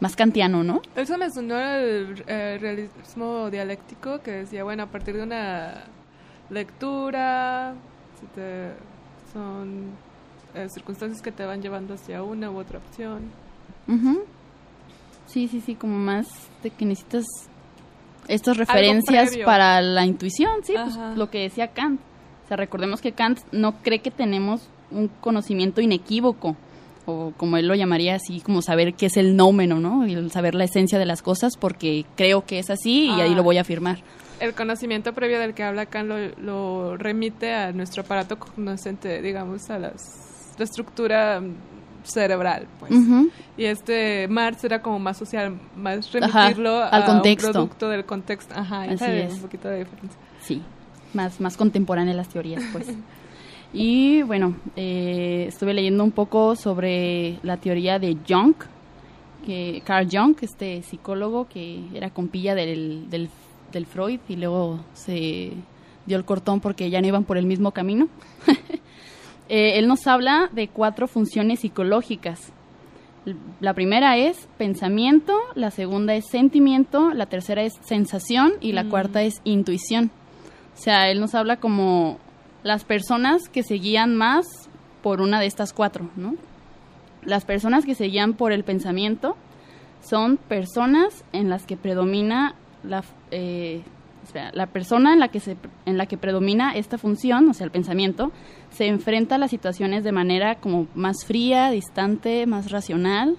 Speaker 1: Más kantiano, ¿no?
Speaker 2: Eso me sonó el eh, realismo dialéctico que decía, bueno, a partir de una lectura, si te- son eh, circunstancias que te van llevando hacia una u otra opción.
Speaker 1: Ujú. Sí, sí, sí, como más de que necesitas estas referencias para la intuición, sí, pues lo que decía Kant. O sea, recordemos que Kant no cree que tenemos un conocimiento inequívoco, o como él lo llamaría así, como saber qué es el nómeno, ¿no? Y el saber la esencia de las cosas porque creo que es así y ahí
Speaker 2: Ah.
Speaker 1: lo voy a afirmar.
Speaker 2: El conocimiento previo del que habla Kant lo, lo remite a nuestro aparato cognoscente, digamos, a las, la estructura cerebral, pues. Y este Marx era como más social, más
Speaker 1: Ajá,
Speaker 2: remitirlo
Speaker 1: al
Speaker 2: a
Speaker 1: contexto.
Speaker 2: un producto del contexto. Ajá,
Speaker 1: Así es.
Speaker 2: un poquito de diferencia.
Speaker 1: Sí, más, más contemporáneas las teorías, pues. [LAUGHS] Y bueno, eh, estuve leyendo un poco sobre la teoría de Jung, que Carl Jung, este psicólogo que era compilla del, del, del Freud y luego se dio el cortón porque ya no iban por el mismo camino. [LAUGHS] Eh, él nos habla de cuatro funciones psicológicas. La primera es pensamiento, la segunda es sentimiento, la tercera es sensación y la
Speaker 2: Mm.
Speaker 1: cuarta es intuición. O sea, él nos habla como las personas que se guían más por una de estas cuatro, ¿no? Las personas que se guían por el pensamiento son personas en las que predomina la, eh, espera, la persona en la que se en la que predomina esta función, o sea, el pensamiento, se enfrenta a las situaciones de manera como más fría, distante, más racional,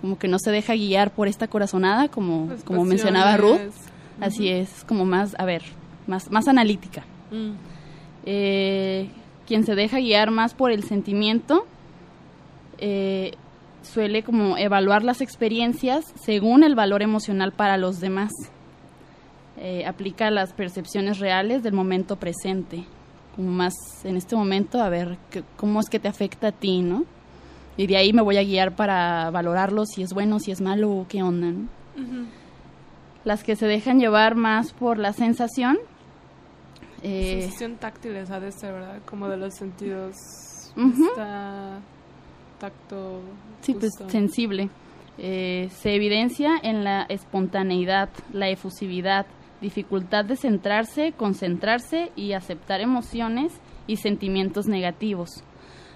Speaker 1: como que no se deja guiar por esta corazonada, como,
Speaker 2: Las
Speaker 1: como mencionaba Ruth. Así es, como más, a ver, más, más analítica.
Speaker 2: Mm.
Speaker 1: Eh, quien se deja guiar más por el sentimiento eh, suele como evaluar las experiencias según el valor emocional para los demás. Eh, aplica las percepciones reales del momento presente, como más en este momento, a ver qué- cómo es que te afecta a ti, ¿no? Y de ahí me voy a guiar para valorarlo si es bueno, si es malo o qué onda, ¿no? Las que se dejan llevar más por la sensación. eh,
Speaker 2: Sensación táctil esa de ser, ¿verdad? Como de los sentidos. Está tacto.
Speaker 1: Sí, pues sensible. Eh, se evidencia en la espontaneidad, la efusividad, dificultad de centrarse, concentrarse y aceptar emociones y sentimientos negativos.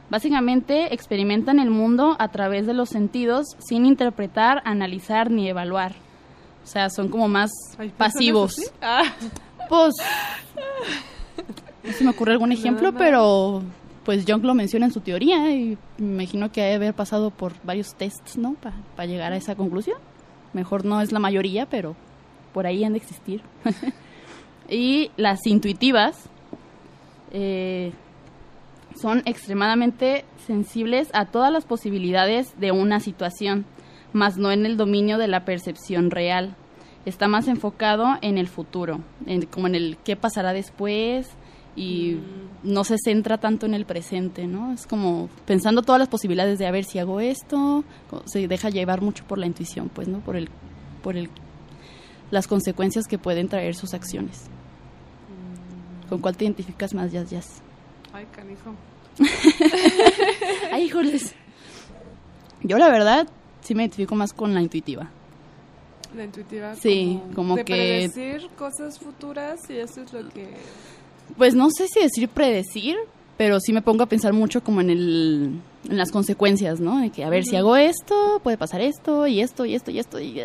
Speaker 1: Básicamente experimentan el mundo a través de los sentidos sin interpretar, analizar ni evaluar. O sea, son como más pasivos.
Speaker 2: Ah,
Speaker 1: Pues no se me ocurre algún ejemplo,
Speaker 2: más.
Speaker 1: pero pues Jung lo menciona en su teoría y me imagino que ha de haber pasado por varios tests, ¿no? Para llegar a esa conclusión. Mejor no es la mayoría, pero por ahí han de existir. [LAUGHS] y las intuitivas eh, son extremadamente sensibles a todas las posibilidades de una situación, más no en el dominio de la percepción real. Está más enfocado en el futuro, en, como en el qué pasará después y no se centra tanto en el presente, ¿no? Es como pensando todas las posibilidades de a ver si hago esto, se deja llevar mucho por la intuición, pues, ¿no? Por el, por el, las consecuencias que pueden traer sus acciones. ¿Con cuál te identificas más, Jazz Jazz?
Speaker 2: Ay, canijo. [LAUGHS]
Speaker 1: Ay, híjoles. Yo la verdad sí me identifico más con la intuitiva.
Speaker 2: La intuitiva.
Speaker 1: Sí, como
Speaker 2: de
Speaker 1: que-
Speaker 2: predecir cosas futuras y eso es lo que.
Speaker 1: Pues no sé si decir predecir, pero sí me pongo a pensar mucho como en el en las consecuencias, ¿no? De que a ver si hago esto, puede pasar esto y esto y esto y esto y,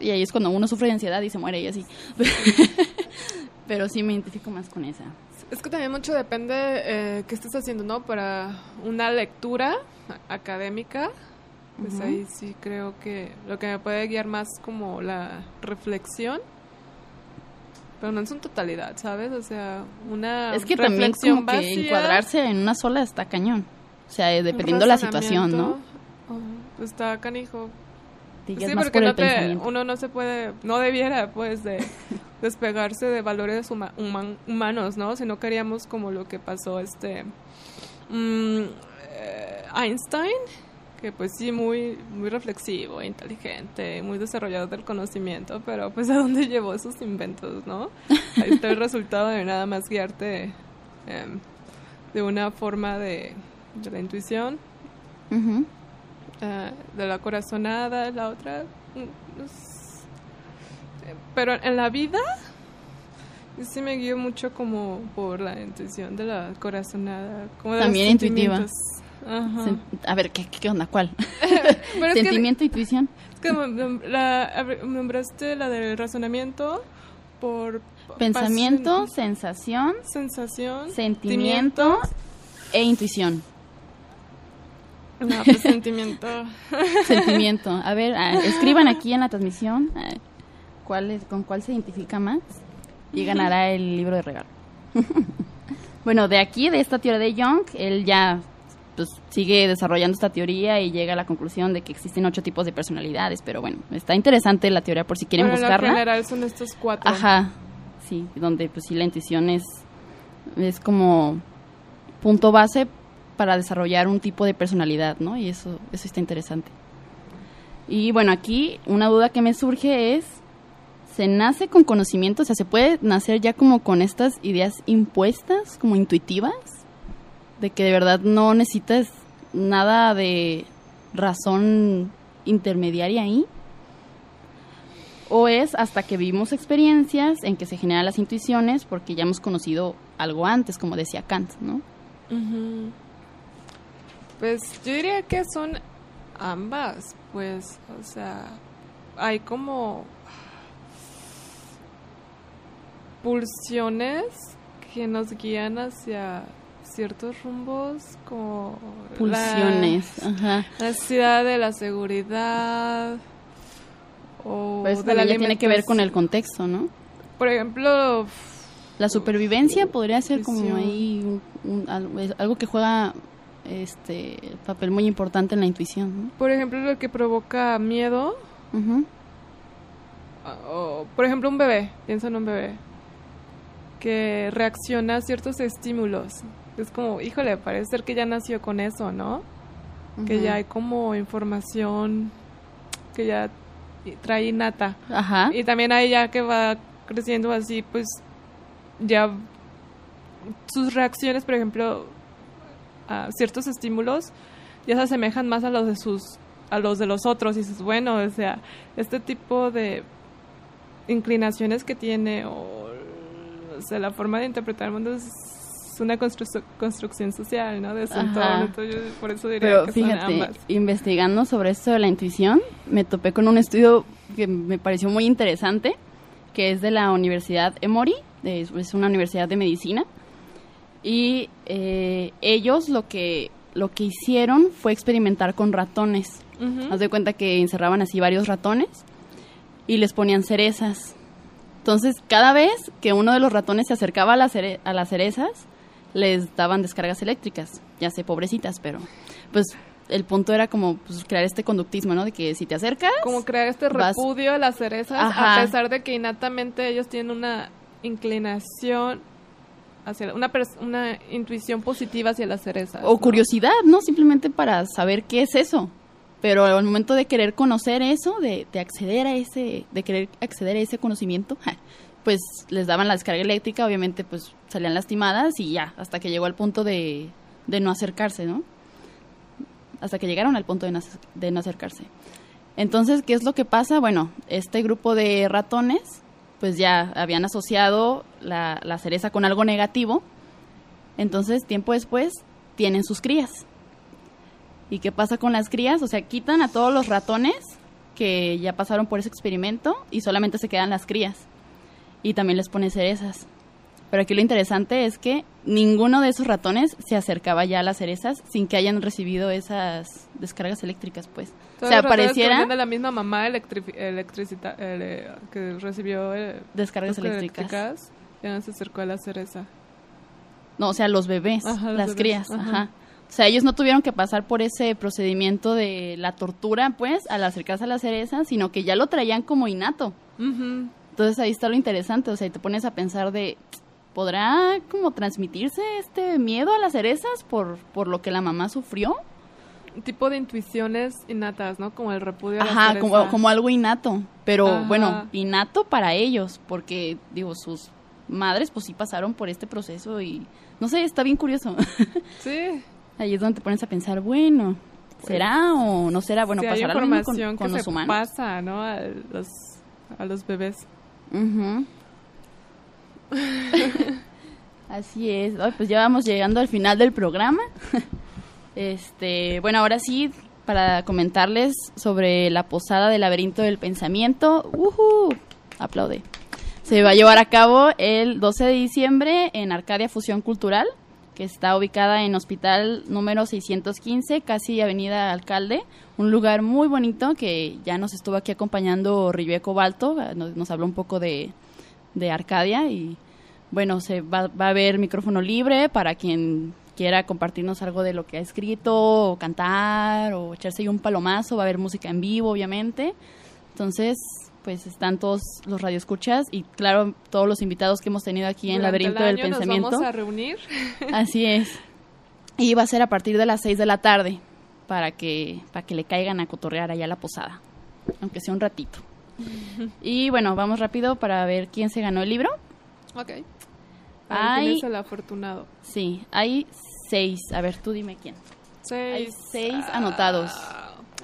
Speaker 1: y ahí es cuando uno sufre de ansiedad y se muere y así. [LAUGHS] pero sí me identifico más con esa.
Speaker 2: Es que también mucho depende eh, qué estés haciendo, ¿no? Para una lectura académica, pues ahí sí creo que lo que me puede guiar más como la reflexión, pero no en su totalidad, ¿sabes? O sea, una
Speaker 1: Es que también como que
Speaker 2: vacía,
Speaker 1: encuadrarse en una sola está cañón. O sea, eh, dependiendo la situación, ¿no?
Speaker 2: oh, está canijo. Sí,
Speaker 1: más
Speaker 2: porque
Speaker 1: por
Speaker 2: no te- uno no se puede, no debiera pues de [LAUGHS] despegarse de valores huma- human- humanos, ¿no? Si no queríamos como lo que pasó este mm, eh, Einstein, que pues sí muy muy reflexivo, inteligente, muy desarrollado del conocimiento, pero pues [LAUGHS] a dónde llevó esos inventos, ¿no? Ahí está el [LAUGHS] resultado de nada más guiarte em, de una forma de, de la intuición eh, de la corazonada, la otra. mm, es- eh, Pero en la vida, yo sí me guío mucho como por la intuición de la corazonada. Como de los
Speaker 1: También intuitiva.
Speaker 2: Ajá.
Speaker 1: A ver, ¿qué, qué onda? ¿Cuál? [LAUGHS]
Speaker 2: Es que,
Speaker 1: Sentimiento, intuición.
Speaker 2: es que la, nombraste la del razonamiento por
Speaker 1: Pensamiento,
Speaker 2: pasión-
Speaker 1: sensación,
Speaker 2: sensación,
Speaker 1: sentimiento e intuición.
Speaker 2: No, pues sentimiento. [LAUGHS]
Speaker 1: Sentimiento. A ver, ah, escriban aquí en la transmisión ah, cuál es, con cuál se identifica más y ganará el libro de regalo. [LAUGHS] bueno, de aquí, de esta teoría de Jung, él ya pues, sigue desarrollando esta teoría y llega a la conclusión de que existen ocho tipos de personalidades, pero bueno, está interesante la teoría por si quieren
Speaker 2: Bueno, en
Speaker 1: buscarla.
Speaker 2: general son estos cuatro.
Speaker 1: Ajá, sí, donde pues sí la intuición es, es como punto base para desarrollar un tipo de personalidad, ¿no? Y eso, eso está interesante. Y bueno, aquí una duda que me surge es, ¿se nace con conocimiento? O sea, ¿se puede nacer ya como con estas ideas impuestas, como intuitivas? De que de verdad no necesitas nada de razón intermediaria ahí. O es hasta que vivimos experiencias en que se generan las intuiciones porque ya hemos conocido algo antes, como decía Kant, ¿no?
Speaker 2: Pues yo diría que son ambas, pues, o sea, hay como pulsiones que nos guían hacia ciertos rumbos, como la-
Speaker 1: Pulsiones, ajá.
Speaker 2: la necesidad de la seguridad o
Speaker 1: Pues
Speaker 2: de la
Speaker 1: ya tiene que ver con el contexto, ¿no?
Speaker 2: Por ejemplo,
Speaker 1: La supervivencia podría ser como ahí un- un- algo, que juega este papel muy importante en la intuición, ¿no?
Speaker 2: por ejemplo lo que provoca miedo
Speaker 1: Ujú.
Speaker 2: o, por ejemplo, un bebé, piensa en un bebé, que reacciona a ciertos estímulos. Es como, híjole, parece ser que ya nació con eso, ¿no? Que
Speaker 1: Ujú.
Speaker 2: ya hay como información que ya trae innata.
Speaker 1: Ajá.
Speaker 2: Y también hay ya que va creciendo así, pues ya sus reacciones, por ejemplo, a ciertos estímulos ya se asemejan más a los de sus a los de los otros y dices, bueno, o sea, este tipo de inclinaciones que tiene o, o sea, la forma de interpretar el mundo es una constru- construcción social, ¿no? De su entorno, entonces yo por eso diría
Speaker 1: Pero
Speaker 2: que son
Speaker 1: fíjate,
Speaker 2: ambas.
Speaker 1: investigando sobre esto de la intuición, me topé con un estudio que me pareció muy interesante, que es de la Universidad Emory, es una universidad de medicina, y eh, ellos lo que, lo que hicieron fue experimentar con ratones.
Speaker 2: Ujú.
Speaker 1: Haz de cuenta que encerraban así varios ratones y les ponían cerezas. Entonces, cada vez que uno de los ratones se acercaba a, las cere- a las cerezas, les daban descargas eléctricas. Ya sé, pobrecitas, pero pues el punto era como pues, crear este conductismo, ¿no? De que si te acercas...
Speaker 2: como crear este
Speaker 1: vas-
Speaker 2: repudio a las cerezas,
Speaker 1: Ajá.
Speaker 2: a pesar de que innatamente ellos tienen una inclinación hacia una una intuición positiva hacia las cerezas.
Speaker 1: O
Speaker 2: ¿no?
Speaker 1: curiosidad, ¿no? Simplemente para saber qué es eso. Pero al momento de querer conocer eso, de, de acceder a ese, de querer acceder a ese conocimiento, ja, pues les daban la descarga eléctrica, obviamente pues salían lastimadas y ya, hasta que llegó al punto de, de no acercarse, ¿no? Hasta que llegaron al punto de no, acercarse. Entonces, ¿qué es lo que pasa? Bueno, este grupo de ratones, pues ya habían asociado la, la cereza con algo negativo Entonces, tiempo después, tienen sus crías. ¿Y qué pasa con las crías? O sea, quitan a todos los ratones que ya pasaron por ese experimento y solamente se quedan las crías. Y también les pone cerezas. Pero aquí lo interesante es que ninguno de esos ratones se acercaba ya a las cerezas sin que hayan recibido esas descargas eléctricas, pues.
Speaker 2: Todos
Speaker 1: o sea, pareciera
Speaker 2: de la misma mamá electricita- eh, que recibió eh,
Speaker 1: descargas eléctricas.
Speaker 2: ya no se acercó a la cereza.
Speaker 1: No, o sea, los bebés,
Speaker 2: Ajá, los
Speaker 1: las
Speaker 2: bebés,
Speaker 1: crías,
Speaker 2: ajá.
Speaker 1: ajá. O sea, ellos no tuvieron que pasar por ese procedimiento de la tortura, pues, al acercarse a la cereza, sino que ya lo traían como innato. Entonces ahí está lo interesante, o sea, y te pones a pensar de, ¿podrá como transmitirse este miedo a las cerezas por, por lo que la mamá sufrió?
Speaker 2: Tipo de intuiciones innatas, ¿no? Como el repudio a la
Speaker 1: Ajá, como, como algo innato, pero
Speaker 2: Ajá.
Speaker 1: bueno, innato para ellos, porque digo, sus madres pues sí pasaron por este proceso y no sé, está bien curioso. [LAUGHS]
Speaker 2: Sí,
Speaker 1: Ahí es donde te pones a pensar, bueno, ¿será o no será? Bueno,
Speaker 2: hay
Speaker 1: pasará mismo con,
Speaker 2: información
Speaker 1: con
Speaker 2: que
Speaker 1: los
Speaker 2: se
Speaker 1: humanos.
Speaker 2: pasa, ¿no? A los, a los bebés.
Speaker 1: Ujú. [LAUGHS] Así es. Ay, pues ya vamos llegando al final del programa. [LAUGHS] Este, bueno, ahora sí, para comentarles sobre la posada del laberinto del pensamiento. ¡Ujú! Aplaude. Se va a llevar a cabo el 12 de diciembre en Arcadia Fusión Cultural, que está ubicada en Hospital número 615, casi Avenida Alcalde. Un lugar muy bonito que ya nos estuvo aquí acompañando Rivier Cobalto, nos, nos habló un poco de, de Arcadia y bueno, se va, va a haber micrófono libre para quien quiera compartirnos algo de lo que ha escrito, o cantar, o echarse un palomazo, va a haber música en vivo, obviamente. Entonces, pues están todos los radioescuchas y claro, todos los invitados que hemos tenido aquí en
Speaker 2: Durante el
Speaker 1: Laberinto del
Speaker 2: año
Speaker 1: Pensamiento.
Speaker 2: Nos vamos a reunir. [LAUGHS]
Speaker 1: Así es. Y va a ser a partir de las 6 de la tarde para que, para que le caigan a cotorrear allá a la posada, aunque sea un ratito. [LAUGHS] Y bueno, vamos rápido para ver quién se ganó el libro.
Speaker 2: Ok. ¿Quién es el afortunado?
Speaker 1: Sí, hay seis. A ver, tú dime quién.
Speaker 2: Seis.
Speaker 1: Hay seis anotados.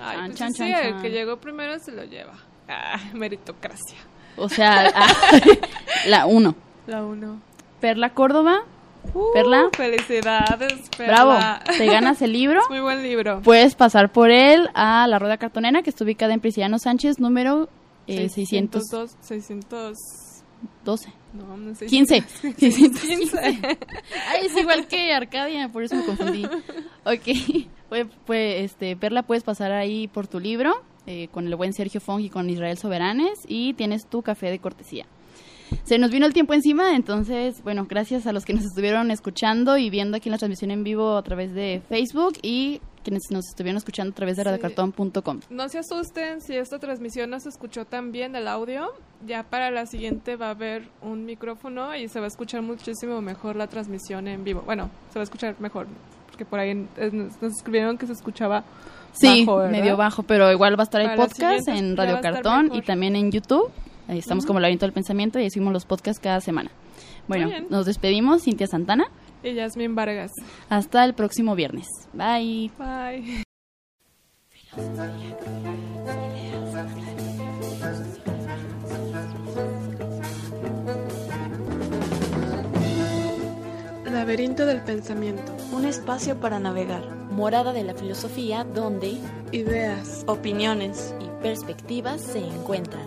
Speaker 2: Ay,
Speaker 1: Chan,
Speaker 2: pues
Speaker 1: chan,
Speaker 2: sí,
Speaker 1: chan,
Speaker 2: el que llegó primero se lo lleva. Ah, [LAUGHS] meritocracia.
Speaker 1: O sea, [LAUGHS] ah, [LAUGHS] la uno.
Speaker 2: La uno.
Speaker 1: Perla Córdoba.
Speaker 2: Uh,
Speaker 1: Perla.
Speaker 2: Felicidades,
Speaker 1: Bravo.
Speaker 2: Perla.
Speaker 1: Te ganas el libro.
Speaker 2: Es muy buen libro.
Speaker 1: Puedes pasar por él a la Rueda Cartonera, que está ubicada en Prisciliano Sánchez, número eh, 612.
Speaker 2: 602, 600, no, no sé.
Speaker 1: 15.
Speaker 2: 615.
Speaker 1: Ay, es igual que Arcadia, por eso me confundí. Ok, pues, pues, este, Perla, puedes pasar ahí por tu libro eh, con el buen Sergio Fong y con Israel Soberanes y tienes tu café de cortesía. Se nos vino el tiempo encima, entonces, bueno, gracias a los que nos estuvieron escuchando y viendo aquí en la transmisión en vivo a través de Facebook y quienes nos estuvieron escuchando a través de
Speaker 2: Sí.
Speaker 1: radiocartón.com.
Speaker 2: No se asusten si esta transmisión no se escuchó tan bien el audio. Ya para la siguiente va a haber un micrófono y se va a escuchar muchísimo mejor la transmisión en vivo. Bueno, se va a escuchar mejor, porque por ahí nos escribieron que se escuchaba
Speaker 1: Sí, medio bajo, pero igual va a estar el
Speaker 2: Para
Speaker 1: podcast en Radio Cartón y también en YouTube. Ahí estamos como Laberinto del Pensamiento y subimos los podcasts cada semana. Bueno, nos despedimos, Cintia Santana.
Speaker 2: Y Yasmin Vargas.
Speaker 1: Hasta el próximo viernes. Bye.
Speaker 2: Bye. Laberinto del pensamiento.
Speaker 3: Un espacio para navegar. Morada de la filosofía donde
Speaker 2: Ideas.
Speaker 3: opiniones y perspectivas se encuentran.